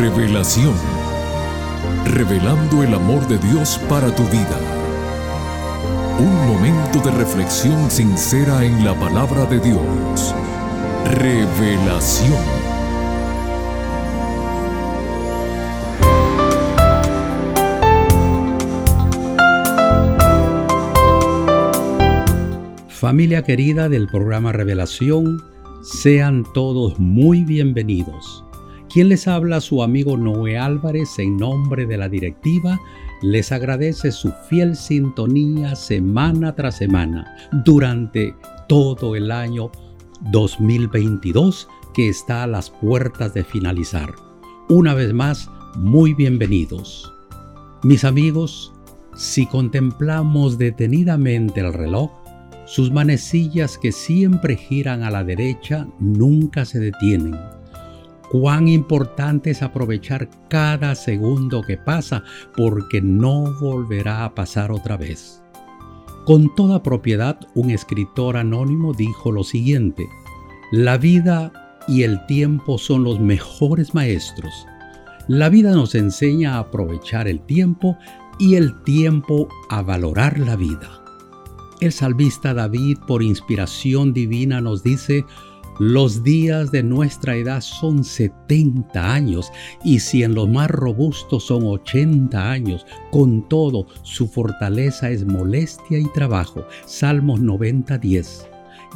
Revelación. Revelando el amor de Dios para tu vida. Un momento de reflexión sincera en la palabra de Dios. Revelación. Familia querida del programa Revelación, sean todos muy bienvenidos. Quien les habla, su amigo Noé Álvarez, en nombre de la directiva, les agradece su fiel sintonía semana tras semana durante todo el año 2022 que está a las puertas de finalizar. Una vez más, muy bienvenidos. Mis amigos, si contemplamos detenidamente el reloj, sus manecillas que siempre giran a la derecha nunca se detienen. Cuán importante es aprovechar cada segundo que pasa porque no volverá a pasar otra vez. Con toda propiedad, un escritor anónimo dijo lo siguiente, la vida y el tiempo son los mejores maestros. La vida nos enseña a aprovechar el tiempo y el tiempo a valorar la vida. El salvista David, por inspiración divina, nos dice, los días de nuestra edad son 70 años y si en los más robustos son 80 años, con todo su fortaleza es molestia y trabajo. Salmos 90:10.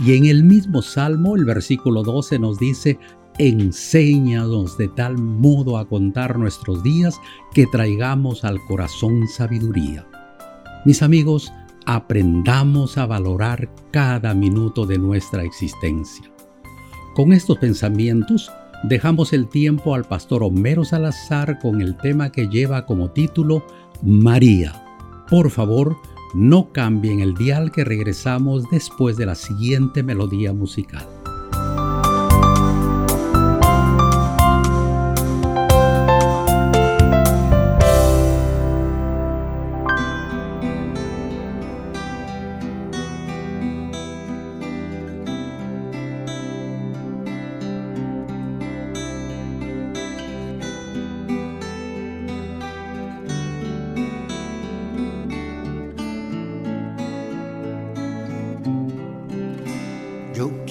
Y en el mismo salmo, el versículo 12 nos dice, enséñanos de tal modo a contar nuestros días que traigamos al corazón sabiduría. Mis amigos, aprendamos a valorar cada minuto de nuestra existencia. Con estos pensamientos, dejamos el tiempo al pastor Homero Salazar con el tema que lleva como título María. Por favor, no cambien el dial que regresamos después de la siguiente melodía musical.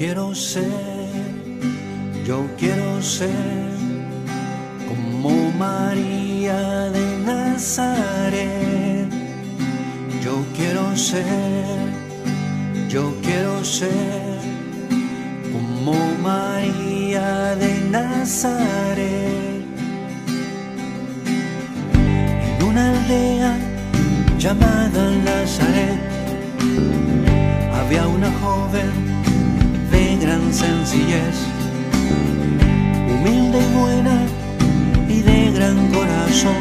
Quiero ser, yo quiero ser como María de Nazaret. Yo quiero ser, yo quiero ser como María de Nazaret. En una aldea llamada Nazaret había una joven sencillez, humilde y buena y de gran corazón.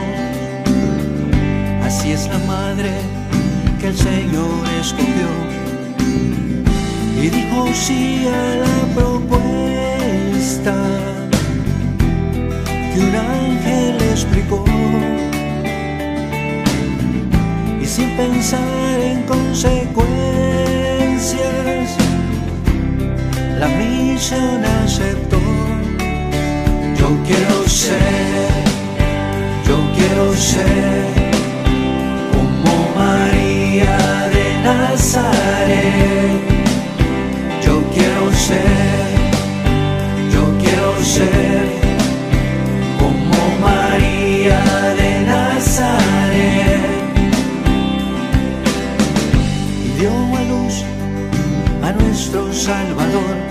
Así es la madre que el Señor escogió y dijo sí a la propuesta que un ángel explicó. Y sin pensar en consecuencias, la misión aceptó. Yo quiero ser, yo quiero ser como María de Nazaret. Yo quiero ser, yo quiero ser como María de Nazaret. Y dio a luz a nuestro Salvador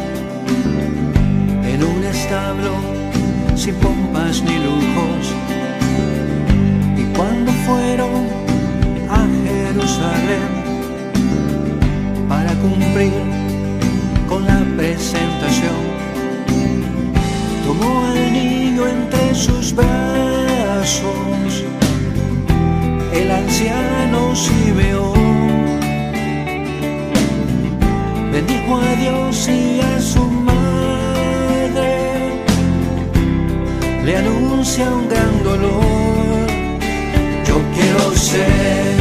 sin pompas ni lujos. Y cuando fueron a Jerusalén para cumplir con la presentación, tomó al niño entre sus brazos, el anciano veo bendijo a Dios y a su le anuncia un gran dolor. Yo quiero ser,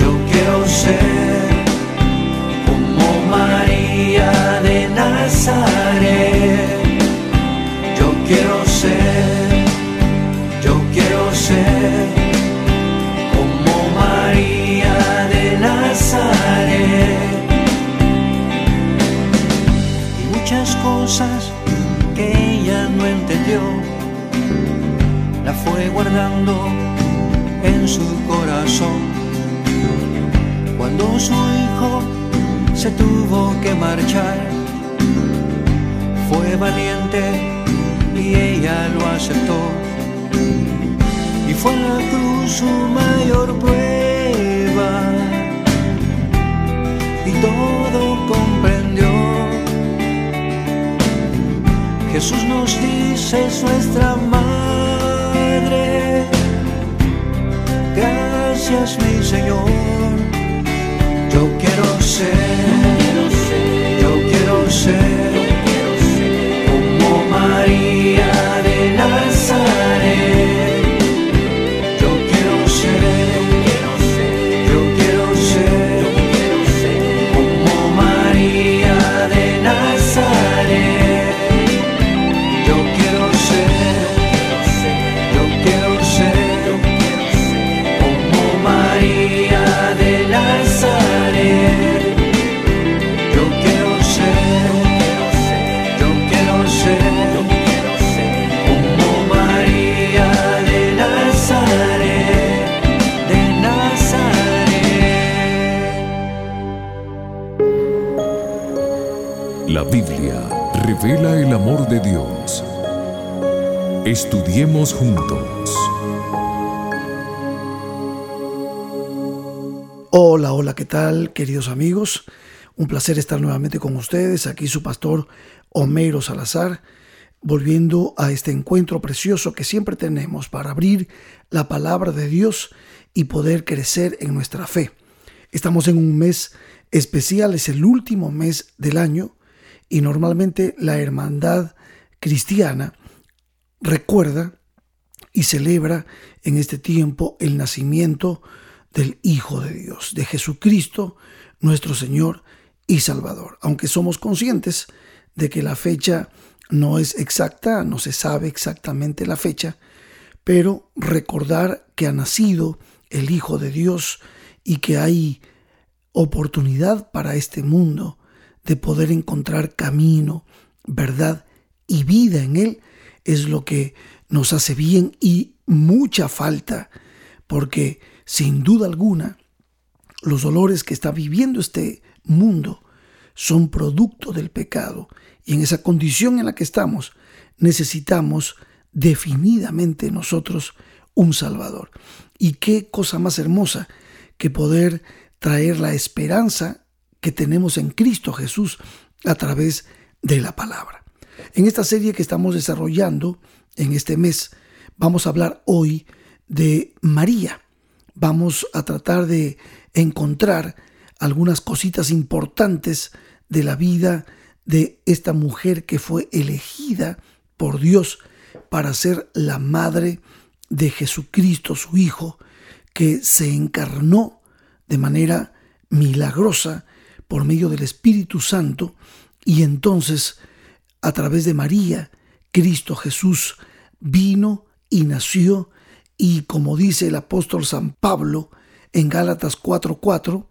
yo quiero ser como María de Nazaret. Dice es Hola, hola, ¿qué tal, queridos amigos? Un placer estar nuevamente con ustedes. Aquí su pastor Homero Salazar, volviendo a este encuentro precioso que siempre tenemos para abrir la palabra de Dios y poder crecer en nuestra fe. Estamos en un mes especial, es el último mes del año y normalmente la hermandad cristiana recuerda y celebra en este tiempo el nacimiento del Hijo de Dios, de Jesucristo, nuestro Señor y Salvador. Aunque somos conscientes de que la fecha no es exacta, no se sabe exactamente la fecha, pero recordar que ha nacido el Hijo de Dios y que hay oportunidad para este mundo de poder encontrar camino, verdad y vida en Él es lo que nos hace bien y mucha falta, porque sin duda alguna los dolores que está viviendo este mundo son producto del pecado y en esa condición en la que estamos necesitamos definidamente nosotros un Salvador. Y qué cosa más hermosa que poder traer la esperanza que tenemos en Cristo Jesús a través de la palabra. En esta serie que estamos desarrollando en este mes, vamos a hablar hoy de María. Vamos a tratar de encontrar algunas cositas importantes de la vida de esta mujer que fue elegida por Dios para ser la madre de Jesucristo, su Hijo, que se encarnó de manera milagrosa por medio del Espíritu Santo y entonces a través de María, Cristo Jesús vino y nació y como dice el apóstol San Pablo en Gálatas 4:4,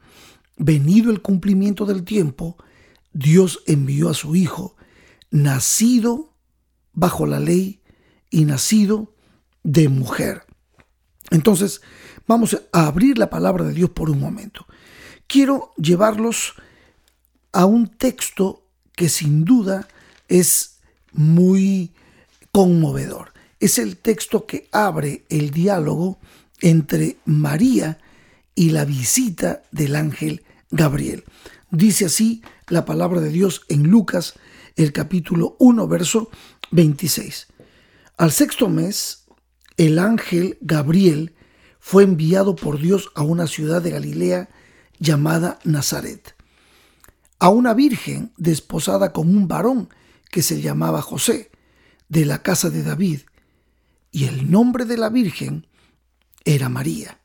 venido el cumplimiento del tiempo, Dios envió a su Hijo, nacido bajo la ley y nacido de mujer. Entonces, vamos a abrir la palabra de Dios por un momento. Quiero llevarlos a un texto que sin duda es muy conmovedor. Es el texto que abre el diálogo entre María y la visita del ángel Gabriel. Dice así la palabra de Dios en Lucas, el capítulo 1, verso 26. Al sexto mes, el ángel Gabriel fue enviado por Dios a una ciudad de Galilea llamada Nazaret, a una virgen desposada con un varón que se llamaba José, de la casa de David, y el nombre de la virgen era María.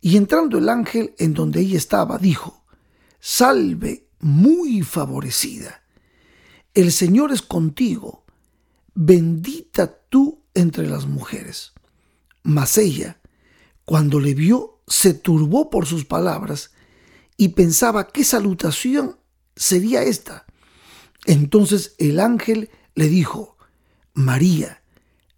Y entrando el ángel en donde ella estaba, dijo, Salve muy favorecida, el Señor es contigo, bendita tú entre las mujeres. Mas ella, cuando le vio, se turbó por sus palabras y pensaba qué salutación sería esta. Entonces el ángel le dijo, María,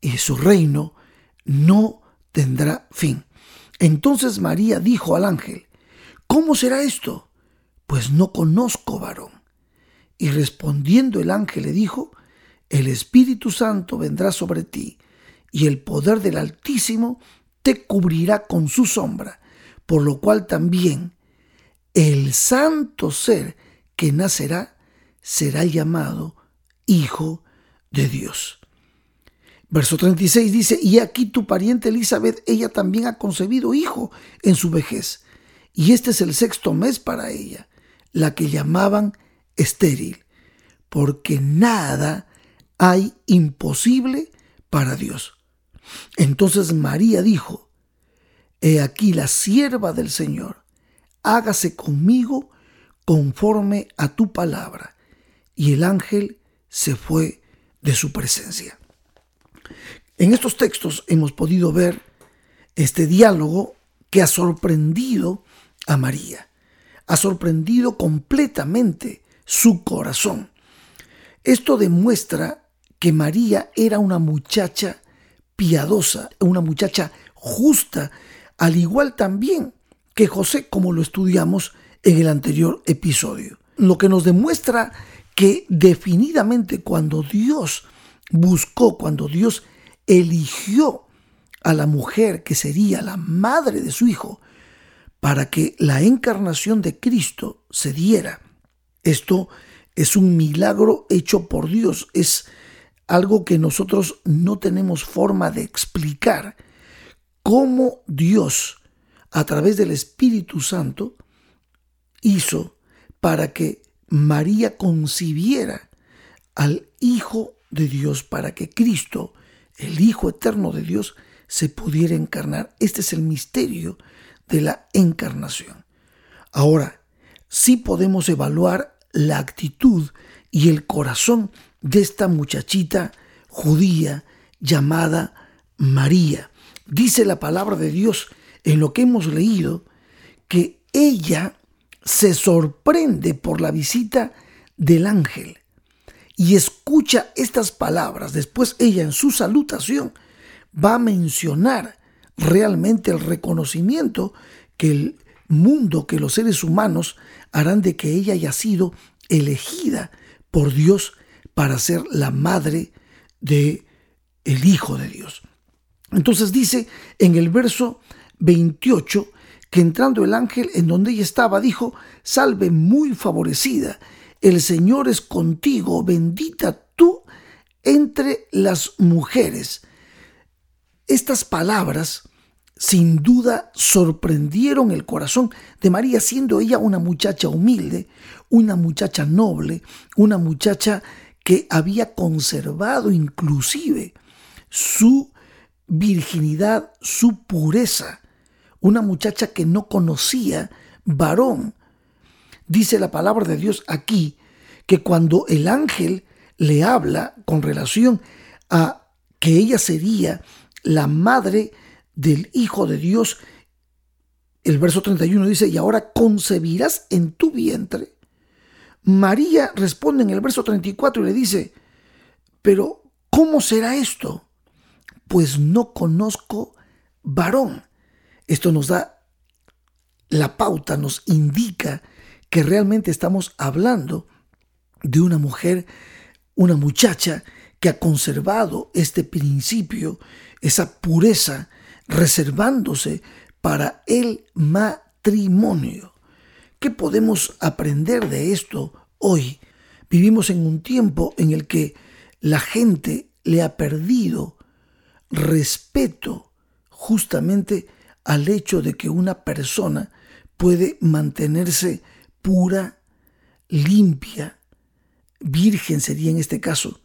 Y su reino no tendrá fin. Entonces María dijo al ángel, ¿Cómo será esto? Pues no conozco varón. Y respondiendo el ángel le dijo, El Espíritu Santo vendrá sobre ti, y el poder del Altísimo te cubrirá con su sombra, por lo cual también el santo ser que nacerá será llamado Hijo de Dios. Verso 36 dice, y aquí tu pariente Elizabeth, ella también ha concebido hijo en su vejez, y este es el sexto mes para ella, la que llamaban estéril, porque nada hay imposible para Dios. Entonces María dijo, He aquí la sierva del Señor, hágase conmigo conforme a tu palabra. Y el ángel se fue de su presencia. En estos textos hemos podido ver este diálogo que ha sorprendido a María, ha sorprendido completamente su corazón. Esto demuestra que María era una muchacha piadosa, una muchacha justa, al igual también que José, como lo estudiamos en el anterior episodio. Lo que nos demuestra que definidamente cuando Dios buscó, cuando Dios eligió a la mujer que sería la madre de su hijo para que la encarnación de Cristo se diera. Esto es un milagro hecho por Dios, es algo que nosotros no tenemos forma de explicar. Cómo Dios, a través del Espíritu Santo, hizo para que María concibiera al Hijo de Dios, para que Cristo el Hijo Eterno de Dios se pudiera encarnar. Este es el misterio de la encarnación. Ahora, sí podemos evaluar la actitud y el corazón de esta muchachita judía llamada María. Dice la palabra de Dios en lo que hemos leído que ella se sorprende por la visita del ángel y escucha estas palabras, después ella en su salutación va a mencionar realmente el reconocimiento que el mundo, que los seres humanos harán de que ella haya sido elegida por Dios para ser la madre de el Hijo de Dios. Entonces dice en el verso 28 que entrando el ángel en donde ella estaba, dijo, salve muy favorecida, el Señor es contigo, bendita tú entre las mujeres. Estas palabras sin duda sorprendieron el corazón de María, siendo ella una muchacha humilde, una muchacha noble, una muchacha que había conservado inclusive su virginidad, su pureza, una muchacha que no conocía varón, Dice la palabra de Dios aquí que cuando el ángel le habla con relación a que ella sería la madre del Hijo de Dios, el verso 31 dice, y ahora concebirás en tu vientre. María responde en el verso 34 y le dice, pero ¿cómo será esto? Pues no conozco varón. Esto nos da la pauta, nos indica que realmente estamos hablando de una mujer, una muchacha que ha conservado este principio, esa pureza, reservándose para el matrimonio. ¿Qué podemos aprender de esto hoy? Vivimos en un tiempo en el que la gente le ha perdido respeto justamente al hecho de que una persona puede mantenerse pura, limpia, virgen sería en este caso,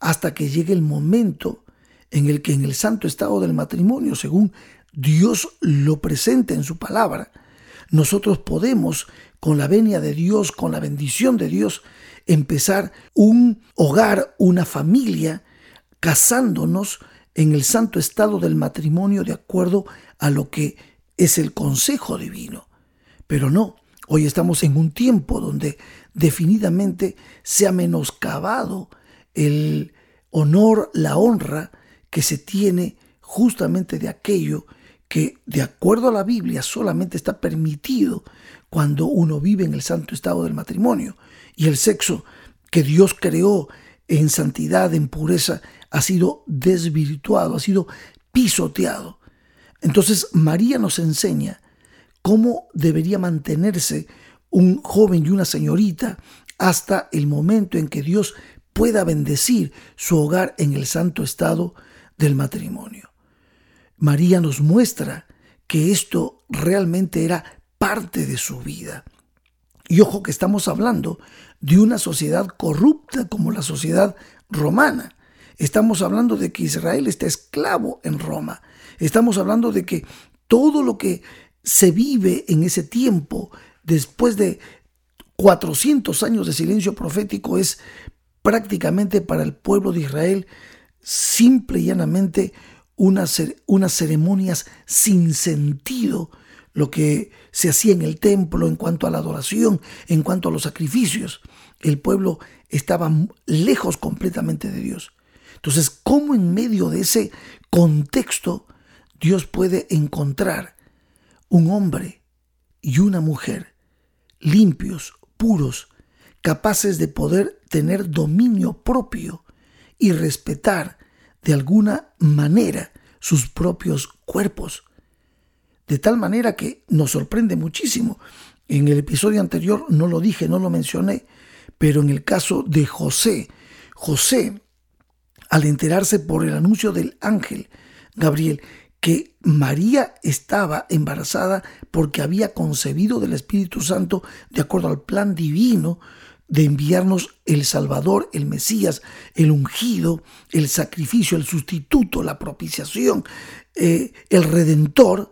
hasta que llegue el momento en el que en el santo estado del matrimonio, según Dios lo presenta en su palabra, nosotros podemos, con la venia de Dios, con la bendición de Dios, empezar un hogar, una familia, casándonos en el santo estado del matrimonio de acuerdo a lo que es el consejo divino. Pero no, hoy estamos en un tiempo donde definidamente se ha menoscabado el honor, la honra que se tiene justamente de aquello que de acuerdo a la Biblia solamente está permitido cuando uno vive en el santo estado del matrimonio. Y el sexo que Dios creó en santidad, en pureza, ha sido desvirtuado, ha sido pisoteado. Entonces María nos enseña cómo debería mantenerse un joven y una señorita hasta el momento en que Dios pueda bendecir su hogar en el santo estado del matrimonio. María nos muestra que esto realmente era parte de su vida. Y ojo que estamos hablando de una sociedad corrupta como la sociedad romana. Estamos hablando de que Israel está esclavo en Roma. Estamos hablando de que todo lo que se vive en ese tiempo, después de 400 años de silencio profético, es prácticamente para el pueblo de Israel simple y llanamente unas, ceremonias sin sentido, lo que se hacía en el templo en cuanto a la adoración, en cuanto a los sacrificios. El pueblo estaba lejos completamente de Dios. Entonces, ¿cómo en medio de ese contexto Dios puede encontrar un hombre y una mujer limpios, puros, capaces de poder tener dominio propio y respetar de alguna manera sus propios cuerpos? De tal manera que nos sorprende muchísimo. En el episodio anterior no lo dije, no lo mencioné, pero en el caso de José, José al enterarse por el anuncio del ángel Gabriel que María estaba embarazada porque había concebido del Espíritu Santo de acuerdo al plan divino de enviarnos el Salvador, el Mesías, el ungido, el sacrificio, el sustituto, la propiciación, eh, el redentor,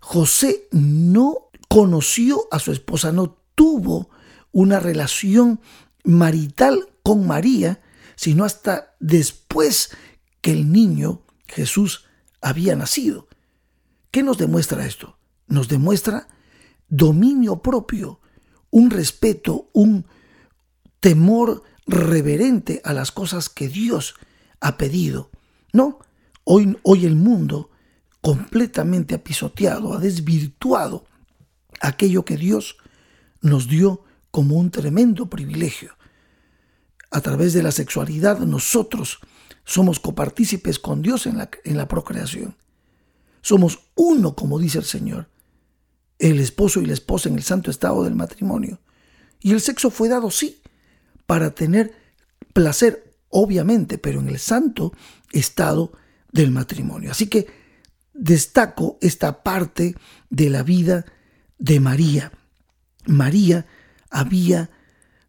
José no conoció a su esposa, no tuvo una relación marital con María, sino hasta después que el niño Jesús había nacido. ¿Qué nos demuestra esto? Nos demuestra dominio propio, un respeto, un temor reverente a las cosas que Dios ha pedido. No, hoy, hoy el mundo completamente ha pisoteado, ha desvirtuado aquello que Dios nos dio como un tremendo privilegio a través de la sexualidad nosotros somos copartícipes con Dios en la, en la procreación. Somos uno, como dice el Señor, el esposo y la esposa en el santo estado del matrimonio. Y el sexo fue dado, sí, para tener placer, obviamente, pero en el santo estado del matrimonio. Así que destaco esta parte de la vida de María. María había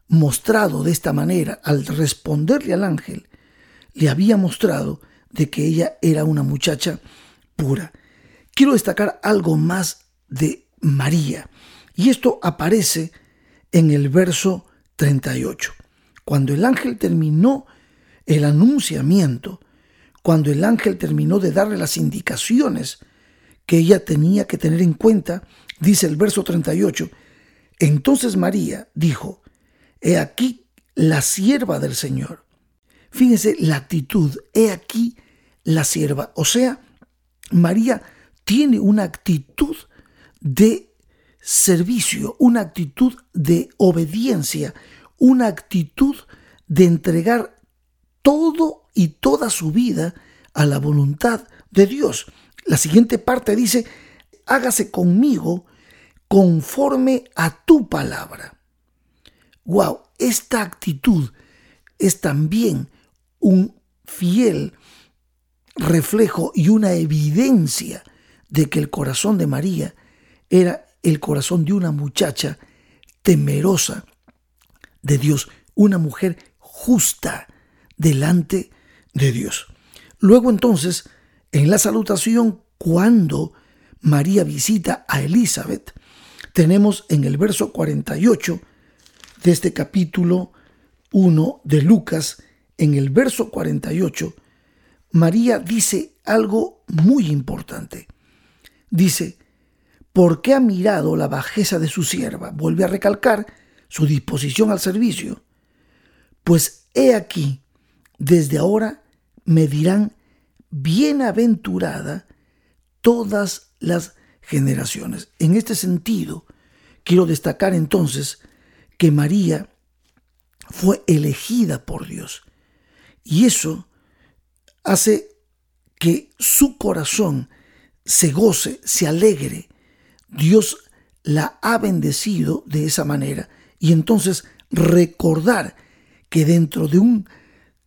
mostrado de esta manera, al responderle al ángel, le había mostrado de que ella era una muchacha pura. Quiero destacar algo más de María, y esto aparece en el verso 38. Cuando el ángel terminó el anunciamiento, cuando el ángel terminó de darle las indicaciones que ella tenía que tener en cuenta, dice el verso 38, entonces María dijo, He aquí la sierva del Señor. Fíjense la actitud, he aquí la sierva. O sea, María tiene una actitud de servicio, una actitud de obediencia, una actitud de entregar todo y toda su vida a la voluntad de Dios. La siguiente parte dice, hágase conmigo conforme a tu palabra wow, esta actitud es también un fiel reflejo y una evidencia de que el corazón de María era el corazón de una muchacha temerosa de Dios, una mujer justa delante de Dios. Luego entonces, en la salutación, cuando María visita a Elizabeth, tenemos en el verso 48 de este capítulo 1 de Lucas, en el verso 48, María dice algo muy importante. Dice, ¿por qué ha mirado la bajeza de su sierva? Vuelve a recalcar su disposición al servicio. Pues he aquí, desde ahora me dirán bienaventurada todas las generaciones. En este sentido, quiero destacar entonces que María fue elegida por Dios. Y eso hace que su corazón se goce, se alegre. Dios la ha bendecido de esa manera. Y entonces recordar que dentro de un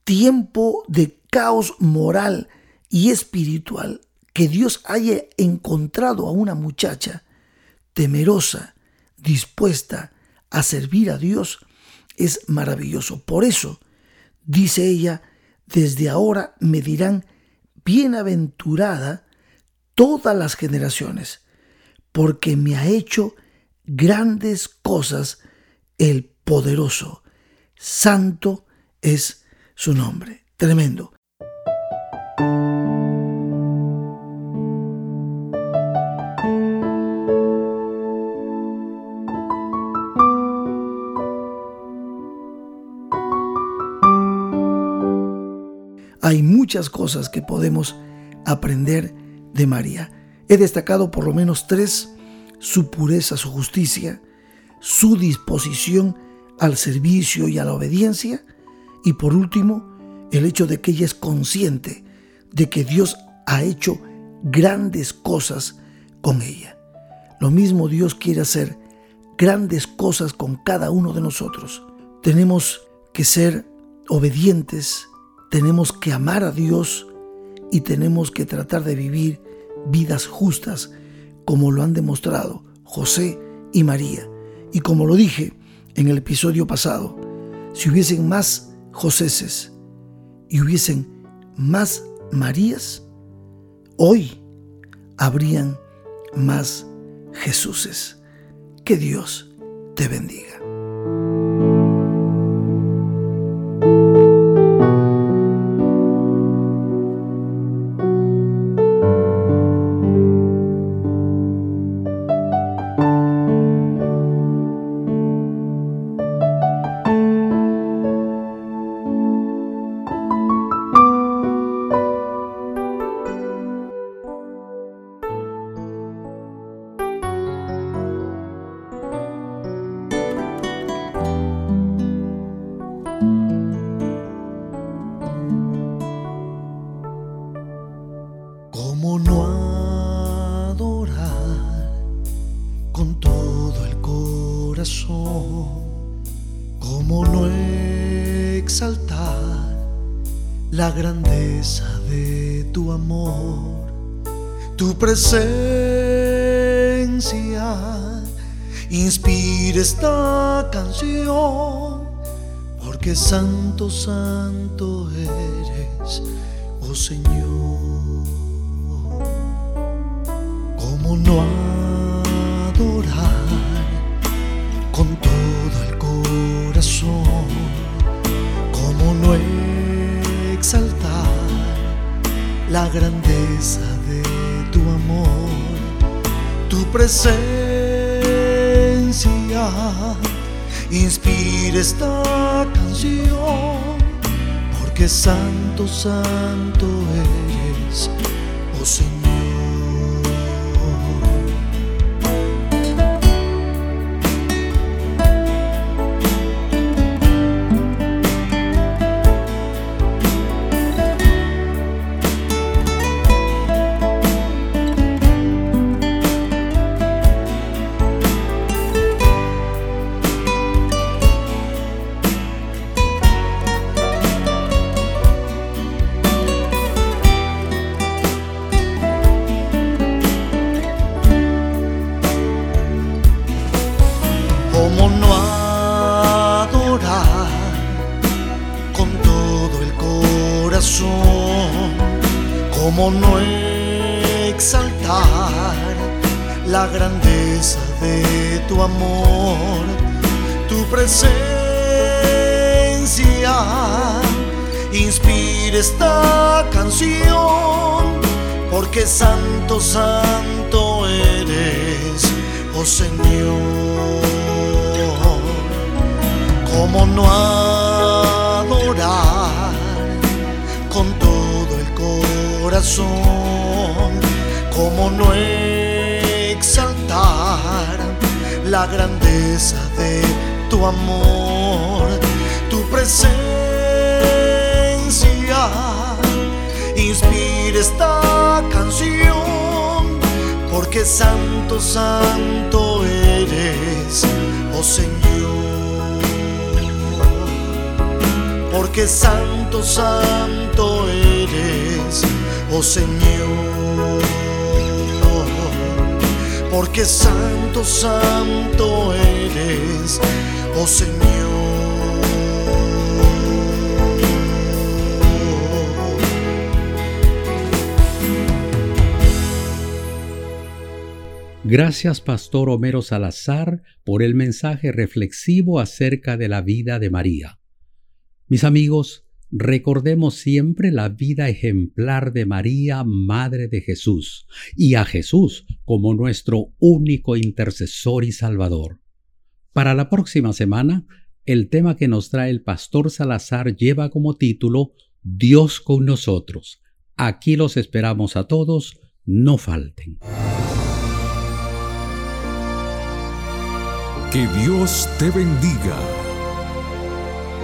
tiempo de caos moral y espiritual, que Dios haya encontrado a una muchacha temerosa, dispuesta a servir a Dios, es maravilloso. Por eso, dice ella, desde ahora me dirán bienaventurada todas las generaciones, porque me ha hecho grandes cosas el poderoso. Santo es su nombre. Tremendo. Cosas que podemos aprender de María. He destacado por lo menos tres, su pureza, su justicia, su disposición al servicio y a la obediencia, y por último, el hecho de que ella es consciente de que Dios ha hecho grandes cosas con ella. Lo mismo Dios quiere hacer grandes cosas con cada uno de nosotros. Tenemos que ser obedientes, tenemos que amar a Dios y tenemos que tratar de vivir vidas justas como lo han demostrado José y María. Y como lo dije en el episodio pasado, si hubiesen más Joséses y hubiesen más Marías, hoy habrían más Jesuses. Que Dios te bendiga. La grandeza de tu amor, tu presencia inspira esta canción, porque santo, santo eres, oh Señor. ¿Cómo no grandeza de tu amor, tu presencia. Inspira esta canción, porque santo, santo eres, tu amor, tu presencia inspira esta canción, porque santo, santo eres, oh Señor. ¿Cómo no adorar con todo el corazón? ¿Cómo no la grandeza de tu amor, tu presencia? inspira esta canción, porque santo, santo eres, oh Señor. Porque santo, santo eres, oh Señor. Porque santo, santo eres, oh Señor. Gracias, Pastor Homero Salazar, por el mensaje reflexivo acerca de la vida de María. Mis amigos, recordemos siempre la vida ejemplar de María, Madre de Jesús, y a Jesús como nuestro único intercesor y Salvador. Para la próxima semana, el tema que nos trae el Pastor Salazar lleva como título Dios con nosotros. Aquí los esperamos a todos, no falten. Que Dios te bendiga.